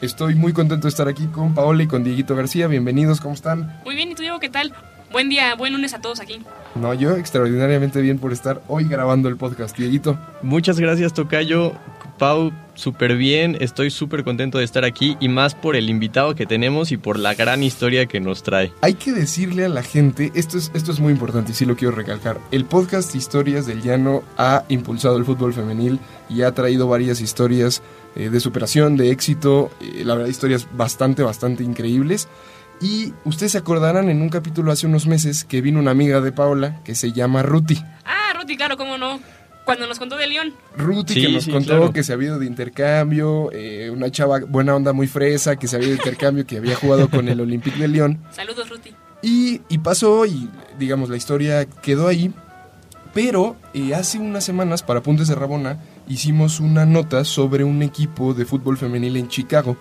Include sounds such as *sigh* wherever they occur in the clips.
Estoy muy contento de estar aquí con Paola y con Dieguito García. Bienvenidos, ¿cómo están? Muy bien, ¿y tú, Diego, qué tal? Buen día, buen lunes a todos aquí. No, yo extraordinariamente bien por estar hoy grabando el podcast. Dieguito, Muchas gracias, Tocayo. Pau, súper bien. Estoy súper contento de estar aquí y más por el invitado que tenemos y por la gran historia que nos trae. hay que decirle a la gente, esto es, esto es muy importante y sí lo quiero recalcar, el podcast Historias del Llano ha impulsado el fútbol femenil y ha traído varias historias eh, de superación, de éxito, eh, la verdad historias bastante, bastante increíbles. Y ustedes se acordarán en un capítulo hace unos meses que vino una amiga de Paola que se llama Ruti. Ah, Ruti, claro, cómo no. Cuando nos contó de León. Ruti Sí, que nos sí, contó claro. que se había ido de intercambio, eh, una chava buena onda muy fresa que se había ido de intercambio, que había jugado con el Olympique de Lyon. Saludos, Ruti. Y, y pasó y digamos la historia quedó ahí. Pero eh, hace unas semanas para Puntes de Rabona hicimos una nota sobre un equipo de fútbol femenil en Chicago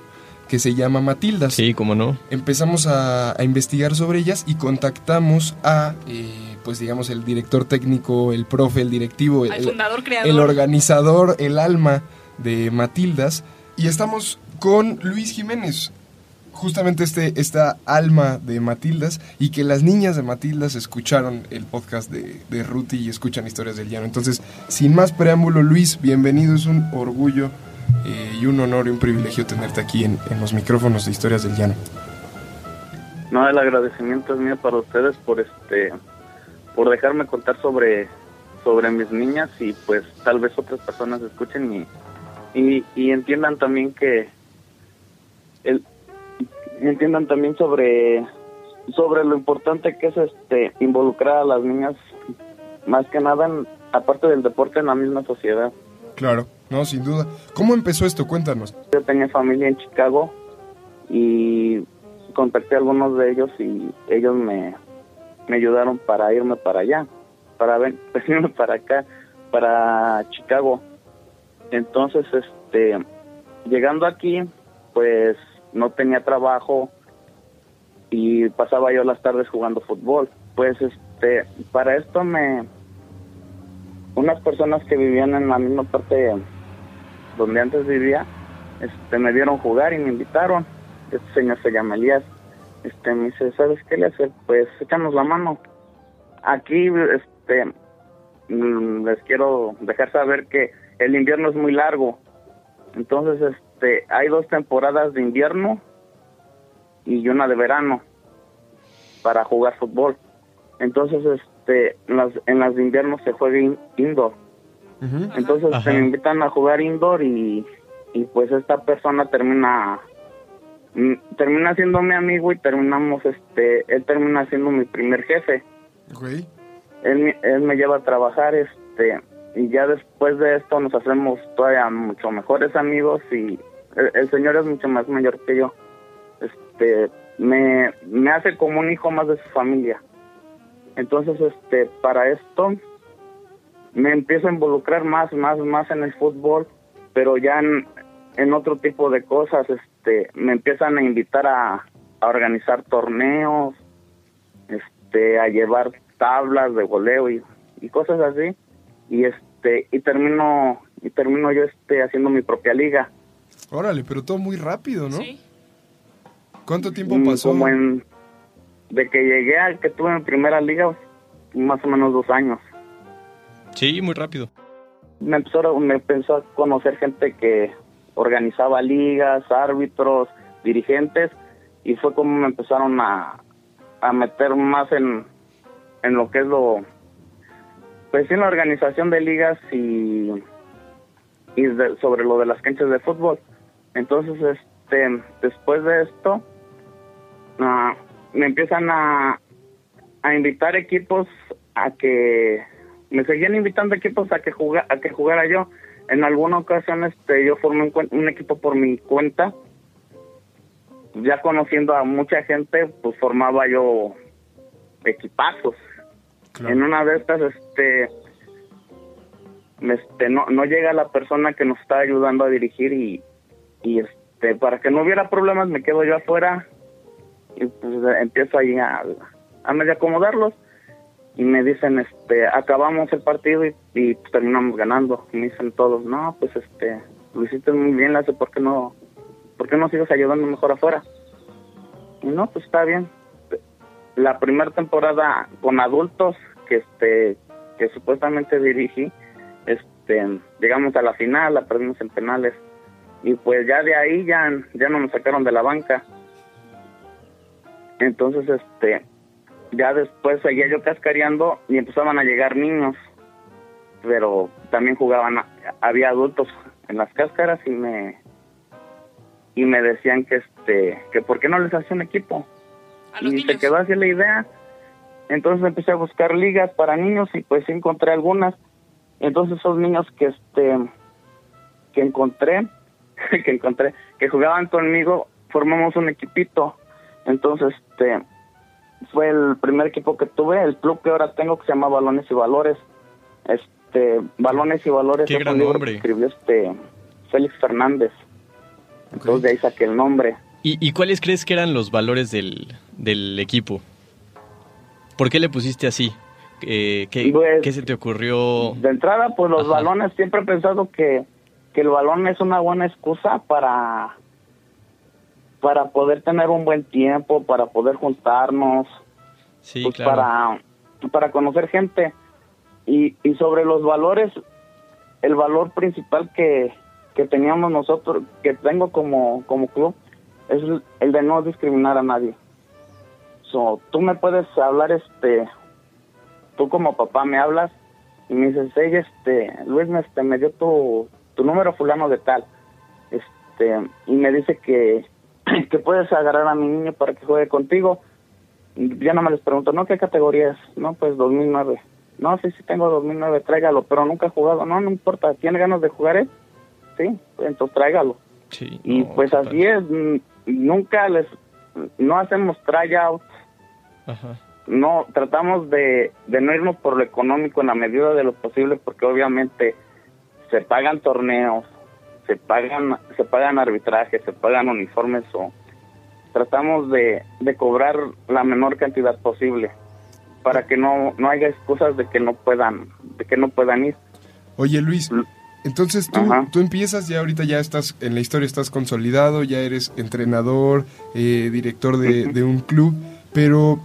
que se llama Matildas. Sí, cómo no. Empezamos a, a investigar sobre ellas y contactamos a, eh, pues digamos, el director técnico, el profe, el directivo, Al el, fundador, creador. el organizador, el alma de Matildas. Y estamos con Luis Jiménez, justamente este, esta alma de Matildas, y que las niñas de Matildas escucharon el podcast de, de Ruti y escuchan historias del llano. Entonces, sin más preámbulo, Luis, bienvenido, es un orgullo eh, y un honor y un privilegio tenerte aquí en, en los micrófonos de historias del llano. No, el agradecimiento es mío para ustedes por este por dejarme contar sobre sobre mis niñas y pues tal vez otras personas escuchen y y, y entiendan también que el entiendan también sobre sobre lo importante que es este involucrar a las niñas más que nada en- aparte del deporte en la misma sociedad. Claro, no, sin duda. ¿Cómo empezó esto? Cuéntanos. Yo tenía familia en Chicago y contacté a algunos de ellos y ellos me, me ayudaron para irme para allá, para ven- *laughs* venirme para acá, para Chicago. Entonces, este, llegando aquí, pues no tenía trabajo y pasaba yo las tardes jugando fútbol. Pues, este, para esto me, unas personas que vivían en la misma parte donde antes vivía, este, me vieron jugar y me invitaron. Este señor se llama Elías. Este, me dice, ¿sabes qué le hace? Pues échanos la mano. Aquí, este, mm, les quiero dejar saber que el invierno es muy largo. Entonces, este, hay dos temporadas de invierno y una de verano para jugar fútbol. Entonces, este, en las, en las de invierno se juega in- indoor. Entonces Ajá. se me invitan a jugar indoor y, y pues esta persona termina termina siendo mi amigo y terminamos este él termina siendo mi primer jefe. Ok. Él, él me lleva a trabajar este y ya después de esto nos hacemos todavía mucho mejores amigos y el, el señor es mucho más mayor que yo. Este me, me hace como un hijo más de su familia. Entonces este para esto me empiezo a involucrar más, más, más en el fútbol, pero ya en, en otro tipo de cosas, este, me empiezan a invitar a, a organizar torneos, este, a llevar tablas de goleo y, y cosas así, y este, y termino, y termino yo este haciendo mi propia liga. Órale, pero todo muy rápido, ¿no? Sí. ¿Cuánto tiempo Mm, pasó? Como en, de que llegué al que tuve mi primera liga, más o menos dos años. Sí, muy rápido. me empezó, a- me empezó a conocer gente que organizaba ligas, árbitros, dirigentes, y fue como me empezaron a, a meter más en, en lo que es lo, pues en la organización de ligas y, y de- sobre lo de las canchas de fútbol. Entonces, este, después de esto, ah, me empiezan a, a invitar equipos a que me seguían invitando equipos a que juga, a que jugara yo. En alguna ocasión este yo formé un, un equipo por mi cuenta. Ya conociendo a mucha gente, pues formaba yo equipazos. En una de estas, este, este, no, no llega la persona que nos está ayudando a dirigir y, y este, para que no hubiera problemas me quedo yo afuera y pues empiezo ahí a, a medio acomodarlos y me dicen, este, acabamos el partido y, y, terminamos ganando. Me dicen todos, no, pues este, lo hiciste muy bien, Lazo, ¿por qué no, por no sigues ayudando mejor afuera? Y no, pues está bien. La primera temporada con adultos que este, que supuestamente dirigí, este, llegamos a la final, la perdimos en penales y pues ya de ahí ya, ya no nos sacaron de la banca. Entonces, este, ya después seguía yo cascareando y empezaban a llegar niños, pero también jugaban, había adultos en las cáscaras y me y me decían que este que por qué no les hacía un equipo. A los y se quedó así la idea. Entonces empecé a buscar ligas para niños y pues sí encontré algunas. Entonces esos niños que este que encontré *laughs* que encontré que jugaban conmigo formamos un equipito. Entonces este fue el primer equipo que tuve el club que ahora tengo que se llama Balones y Valores este Balones y Valores Qué es un gran libro nombre. que escribió este Félix Fernández entonces de ahí saqué el nombre ¿Y, y cuáles crees que eran los valores del, del equipo? ¿Por qué le pusiste así? Eh, ¿qué, Pues, qué se te ocurrió? De entrada, pues los Ajá. balones, siempre he pensado que, que el balón es una buena excusa para, para poder tener un buen tiempo, para poder juntarnos, Sí, pues claro. para, para conocer gente. Y, y sobre los valores, el valor principal que, que teníamos nosotros, que tengo como, como club, es el- de no discriminar a nadie. So, tú me puedes hablar, este, tú como papá me hablas y me dices, hey, este, Luis me, este, me dio tu, tu número fulano de tal, este, y me dice que, *clears throat* que puedes agarrar a mi niño para que juegue contigo. Ya no me les pregunto, ¿no? ¿Qué categoría es? No, pues 2009. No, sí, sí tengo 2009, tráigalo, pero nunca he jugado. No, no importa, ¿tiene ganas de jugar él? Sí, entonces tráigalo. Sí, Y no, pues así es, mm, nunca les, no hacemos tryouts, Ajá. no, tratamos de, de no irnos por lo económico en la medida de lo posible porque obviamente se pagan torneos, se pagan, se pagan arbitrajes, se pagan uniformes o tratamos de, de cobrar la menor cantidad posible para que no, no haya excusas de que no puedan, de que no puedan ir. Oye Luis, entonces tú, Ajá. tú empiezas, ya ahorita ya estás en la historia, estás consolidado, ya eres entrenador, eh, director de, de un club, pero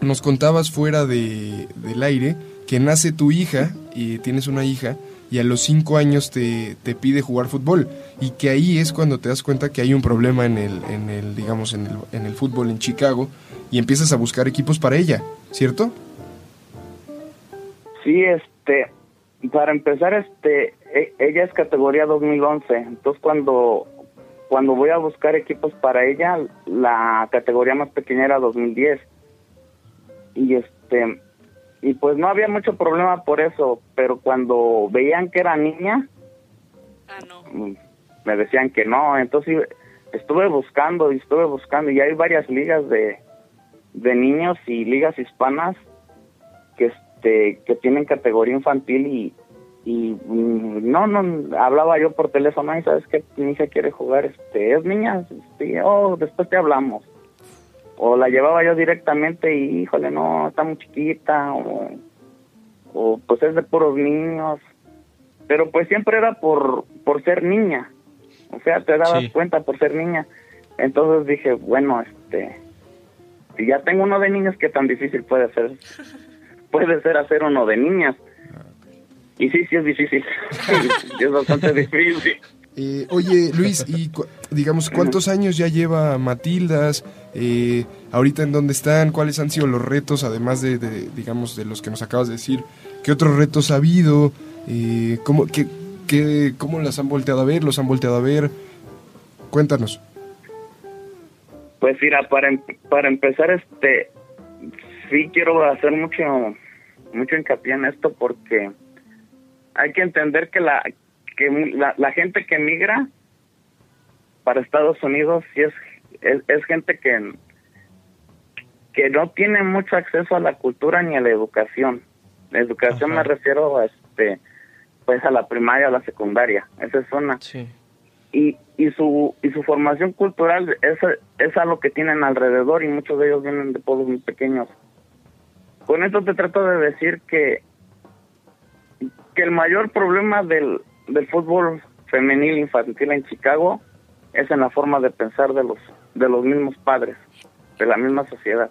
nos contabas fuera de, del aire que nace tu hija y tienes una hija y a los cinco años te, te pide jugar fútbol. Y que ahí es cuando te das cuenta que hay un problema en el, en el digamos, en el, en el fútbol en Chicago y empiezas a buscar equipos para ella, ¿cierto? Sí, este, para empezar, este, e- ella es categoría 2011, entonces cuando cuando voy a buscar equipos para ella, la categoría más pequeña era 2010 y este y pues no había mucho problema por eso, pero cuando veían que era niña, Ah, no. mm, me decían que no, entonces estuve buscando y estuve buscando y hay varias ligas de, de niños y ligas hispanas que este que tienen categoría infantil y y mm, no no hablaba yo por teléfono y sabes que mi hija quiere jugar este es niña este, oh después te hablamos o la llevaba yo directamente y híjole no está muy chiquita o, o pues es de puros niños. Pero pues siempre era por por ser niña. O sea te dabas Sí. cuenta por ser niña. Entonces dije bueno este si ya tengo uno de niños qué tan difícil puede ser *laughs* puede ser hacer uno de niñas. Y sí sí es difícil. *laughs* Es bastante *laughs* difícil Eh, oye, Luis, y digamos, ¿cuántos años ya lleva Matildas? Eh, ¿Ahorita en dónde están? ¿Cuáles han sido los retos, además de, digamos, de los que nos acabas de decir? ¿Qué otros retos ha habido? Eh, ¿cómo, qué- ¿Cómo las han volteado a ver? ¿Los han volteado a ver? Cuéntanos. Pues mira, para, em- para empezar, este, sí quiero hacer mucho, mucho hincapié en esto porque hay que entender que la, que la, la gente que migra para Estados Unidos sí es, es, es gente que que no tiene mucho acceso a la cultura ni a la educación. La educación Ajá. me refiero a este pues a la primaria o la secundaria. Esa es una. Sí. Y, y su y su formación cultural es, es a lo que tienen alrededor y muchos de ellos vienen de pueblos muy pequeños. Con esto te trato de decir que que el mayor problema del, del fútbol femenil infantil en Chicago es en la forma de pensar de los de los mismos padres, de la misma sociedad.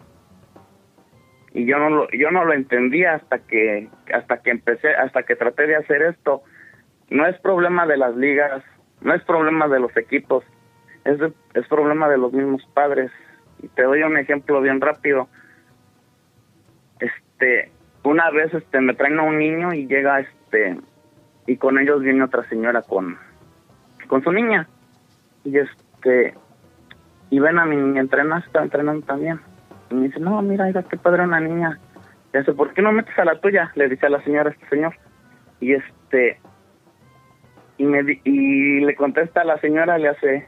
Y yo no lo yo no lo entendía hasta que hasta que empecé, hasta que traté de hacer esto. No es problema de las ligas, no es problema de los equipos, es de- es problema de los mismos padres. Y te doy un ejemplo bien rápido. Este, una vez este me traen a un niño y llega este y con ellos viene otra señora con con su niña. Y este y ven a mi niña entrenar, está entrenando también. Y me dice, "No, mira, mira qué padre una niña." Y dice, "¿Por qué no metes a la tuya?" le dice a la señora este señor. Y este y me y le contesta a la señora le hace,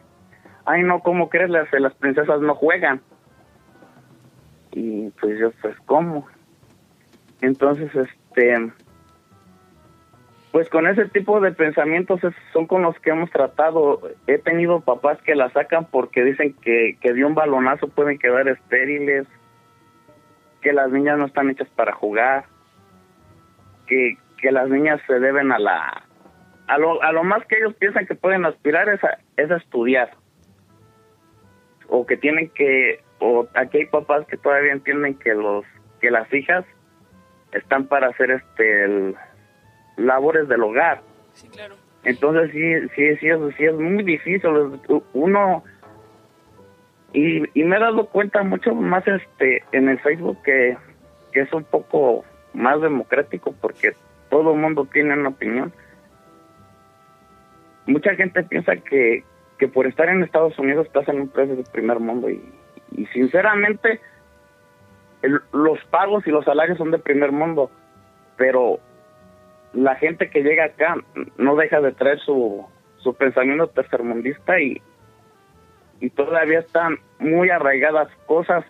"Ay, no, ¿cómo crees? Le hace, las princesas no juegan." Y pues yo pues, ¿cómo? Entonces, este, pues con ese tipo de pensamientos son con los que hemos tratado. He tenido papás que la sacan porque dicen que, que de un balonazo pueden quedar estériles, que las niñas no están hechas para jugar, que, que las niñas se deben a la... A lo, a lo más que ellos piensan que pueden aspirar es a, es a estudiar. O que tienen que... O aquí hay papás que todavía entienden que los que las hijas están para hacer este labores del hogar. Sí, claro. Entonces sí, sí, sí, es, sí es muy difícil. Uno y, y me he dado cuenta mucho más este en el Facebook que, que es un poco más democrático porque todo el mundo tiene una opinión. Mucha gente piensa que, que por estar en Estados Unidos estás en un país de primer mundo y, y sinceramente el- los pagos y los salarios son de primer mundo, pero la gente que llega acá no deja de traer su, su pensamiento tercermundista y, y todavía están muy arraigadas cosas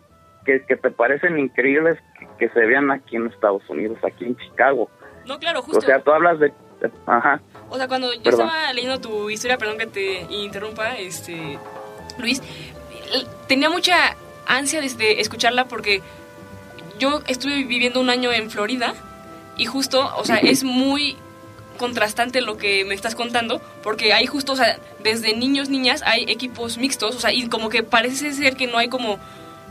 que, que te parecen increíbles que, que se vean aquí en Estados Unidos, aquí en Chicago. No, claro, justo. O sea, tú hablas de... Ajá. O sea, cuando yo Perdón. estaba leyendo tu historia, perdón que te interrumpa, este, Luis, tenía mucha ansia de, de escucharla porque yo estuve viviendo un año en Florida y justo, o sea, es muy contrastante lo que me estás contando, porque hay justo, o sea, desde niños, niñas, hay equipos mixtos, o sea, y como que parece ser que no hay como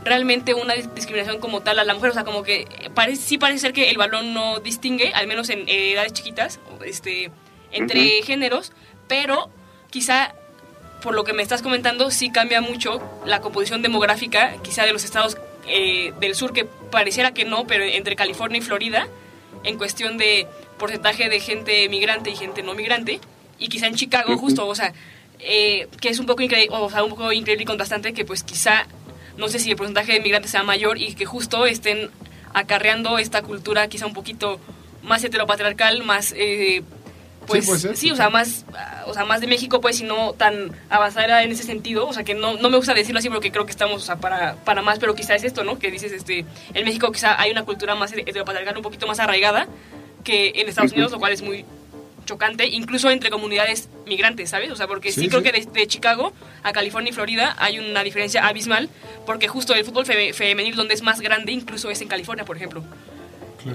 realmente una dis- discriminación como tal a la mujer, o sea, como que parece, sí parece ser que el balón no distingue, al menos en edades chiquitas, este, entre géneros, pero quizá por lo que me estás comentando sí cambia mucho la composición demográfica, quizá de los estados eh, del sur que pareciera que no, pero entre California y Florida, en cuestión de porcentaje de gente migrante y gente no migrante, y quizá en Chicago justo, o sea, eh, que es un poco increíble, o sea, un poco increíble y contrastante que pues quizá no sé si el porcentaje de migrantes sea mayor y que justo estén acarreando esta cultura quizá un poquito más heteropatriarcal, más eh, pues sí, o sea, más o sea, más de México pues y no tan avanzada en ese sentido, o sea, que no, no me gusta decirlo así porque creo que estamos o sea, para, para más, pero quizá es esto, ¿no? Que dices este en México quizá hay una cultura más heteropatriarcal un poquito más arraigada que en Estados Unidos, lo cual es muy chocante, incluso entre comunidades migrantes, ¿sabes? O sea, porque sí, Sí, creo sí. que de, de Chicago a California y Florida hay una diferencia abismal, porque justo el fútbol fe- femenil donde es más grande, incluso es en California, por ejemplo.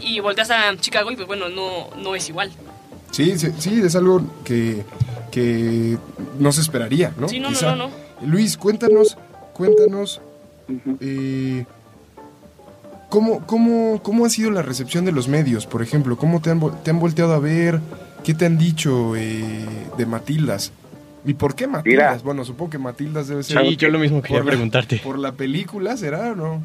Y volteas a Chicago y pues bueno, no, no es igual. Sí, sí, sí, es algo que, que no se esperaría, ¿no? Sí, no, no, Luis, cuéntanos, cuéntanos, eh, ¿cómo, cómo, ¿cómo ha sido la recepción de los medios, por ejemplo? ¿Cómo te han, te han volteado a ver? ¿Qué te han dicho eh, de Matildas? ¿Y por qué Matildas? Mira. Bueno, supongo que Matildas debe ser Sí, yo lo mismo quería por la- preguntarte. por la película, ¿será o no?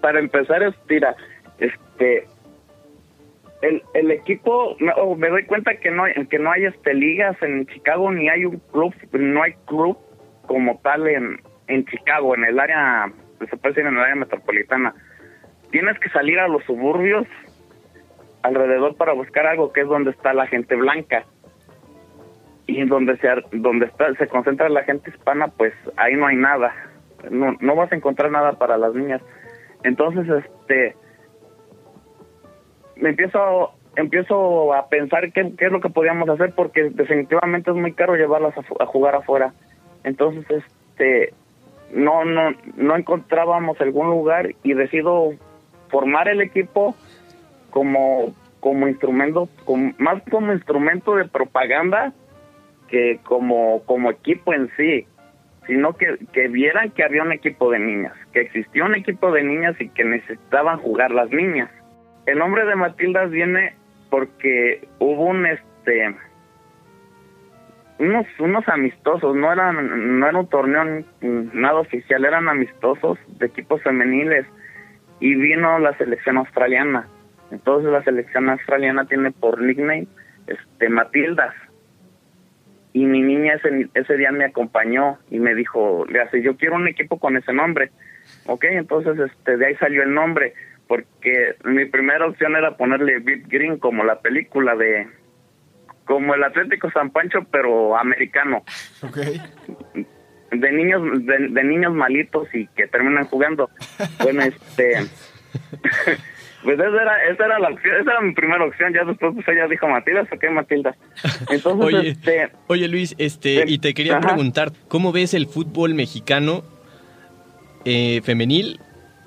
para empezar es tira este el, el equipo me, me doy cuenta que no hay, que no hay este ligas en Chicago ni hay un club no hay club como tal en en Chicago en el área se puede decir en el área metropolitana. Tienes que salir a los suburbios alrededor para buscar algo que es donde está la gente blanca. Y donde se donde está se concentra la gente hispana pues ahí no hay nada. No, no vas a encontrar nada para las niñas. Entonces este me empiezo empiezo a pensar qué, qué es lo que podíamos hacer porque definitivamente es muy caro llevarlas a, jugar afuera. Entonces este no no no encontrábamos algún lugar y decido formar el equipo como como instrumento como, más como instrumento de propaganda que como como equipo en sí sino que, que vieran que había un equipo de niñas que existía un equipo de niñas y que necesitaban jugar las niñas el nombre de Matildas viene porque hubo un este unos unos amistosos no eran no era un torneo nada oficial eran amistosos de equipos femeniles y vino la selección australiana. Entonces la selección australiana tiene por nickname este Matildas y mi niña ese, ese día me acompañó y me dijo le hace yo quiero un equipo con ese nombre ok entonces este de ahí salió el nombre porque mi primera opción era ponerle Beat Green como la película de como el Atlético San Pancho pero americano Ok. de niños de, de niños malitos y que terminan jugando bueno este *laughs* pues esa era esa era la opción esa era mi primera opción ya después pues ella dijo Matilda ok Matilda entonces Oye, este oye Luis, este, Sí. y te quería Ajá. preguntar, ¿cómo ves el fútbol mexicano eh, femenil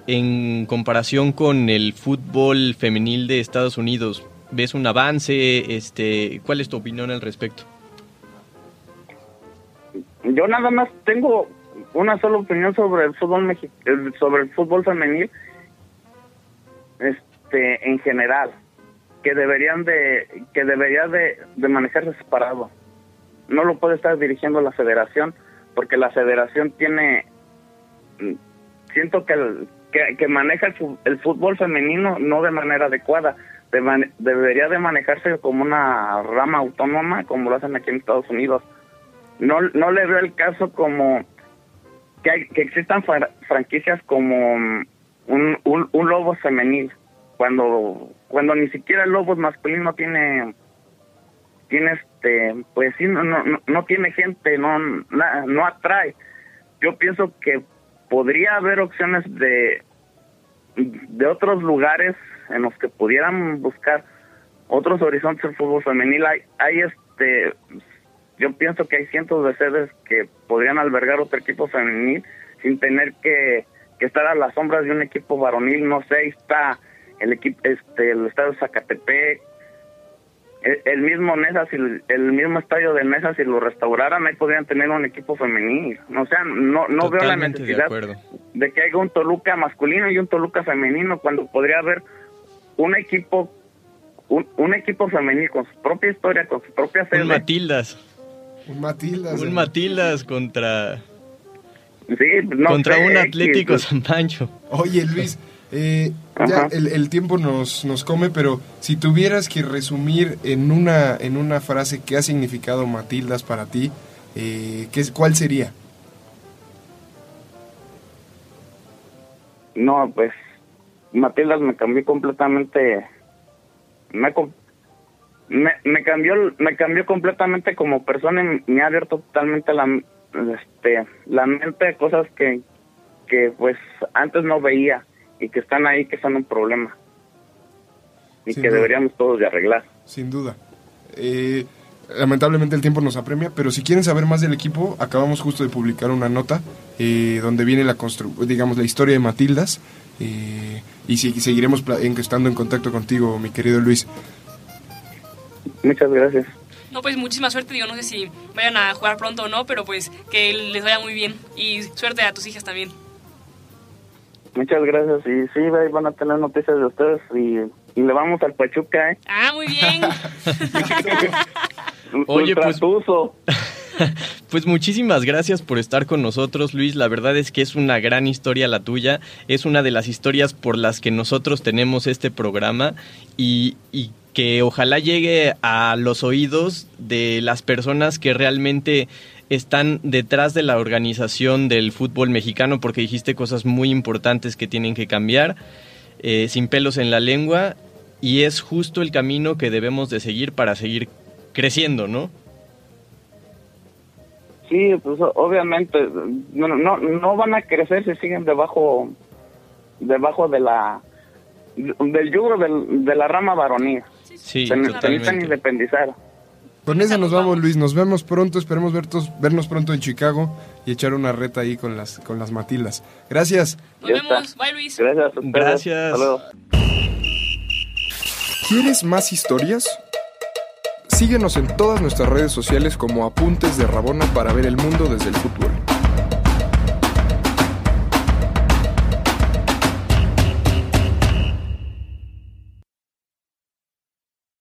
en comparación con el fútbol femenil de Estados Unidos? ¿Ves un avance? Este, ¿Cuál es tu opinión al respecto? yo nada más tengo una sola opinión sobre el fútbol sobre el fútbol femenil este en general que deberían de que debería de, de manejarse separado no lo puede estar dirigiendo la federación porque la federación tiene mm, siento que que, maneja el, fútbol femenino no de manera adecuada. Debería de manejarse como una rama autónoma como lo hacen aquí en Estados Unidos. No no le veo el caso como que, que existan fra- franquicias como un, un, lobo femenil cuando cuando ni siquiera el lobo masculino tiene tiene este pues sí no, no- no tiene gente no na- no atrae. Yo pienso que podría haber opciones de de otros lugares en los que pudieran buscar otros horizontes del fútbol femenil. Hay hay este yo pienso que hay cientos de sedes que podrían albergar otro equipo femenil sin tener que, que estar a las sombras de un equipo varonil. No sé ahí está el equipo este el estadio de Zacatepec el, el mismo Nesa si el mismo estadio de Nesa si lo restauraran ahí podrían tener un equipo femenil o sea no no veo la de necesidad de que haya un Toluca masculino y un Toluca femenino cuando podría haber un equipo un, un equipo femenil con su propia historia con su propia Un sede Matildas. Un Matildas. Un eh. Matildas contra, Sí, no contra sé, un Atlético San Pancho. Oye, Luis, eh, ya el, el tiempo nos, nos come, pero si tuvieras que resumir en una, en una frase qué ha significado Matildas para ti, eh, ¿qué, ¿cuál sería? No, pues Matildas me cambió completamente me, me, me cambió me cambió completamente como persona y me ha abierto totalmente la este la mente a cosas que que pues antes no veía y que están ahí que son un problema y Sin que duda. deberíamos todos de arreglar. Sin duda. Eh, lamentablemente el tiempo nos apremia, pero si quieren saber más del equipo, acabamos justo de publicar una nota eh, donde viene la constru digamos la historia de Matildas eh, y si- seguiremos estando en contacto contigo, mi querido Luis. Muchas gracias. No, pues muchísima suerte. Digo, no sé si vayan a jugar pronto o no, pero pues que les vaya muy bien. Y suerte a tus hijas también. Muchas gracias y sí, ahí van a tener noticias de ustedes y, y le vamos al Pachuca, ¿eh? Ah, muy bien. *laughs* Oye, pues-. *laughs* Pues muchísimas gracias por estar con nosotros, Luis. La verdad es que es una gran historia la tuya. Es una de las historias por las que nosotros tenemos este programa y, y que ojalá llegue a los oídos de las personas que realmente están detrás de la organización del fútbol mexicano, porque dijiste cosas muy importantes que tienen que cambiar, eh, sin pelos en la lengua, y es justo el camino que debemos de seguir para seguir creciendo, ¿no? Sí, pues obviamente no, no, no van a crecer si siguen debajo debajo de la del yugo de la rama varonil. Sí, Se, ne- se necesitan independizar. Con esa nos vamos, Luis. Nos vemos pronto. Esperemos vertos- vernos pronto en Chicago y echar una reta ahí con las, con las Matildas. Gracias. Nos Ya vemos. está. Bye, Luis. Gracias. Gracias. Hasta luego. ¿Quieres más historias? Síguenos en todas nuestras redes sociales como Apuntes de Rabona para ver el mundo desde el fútbol.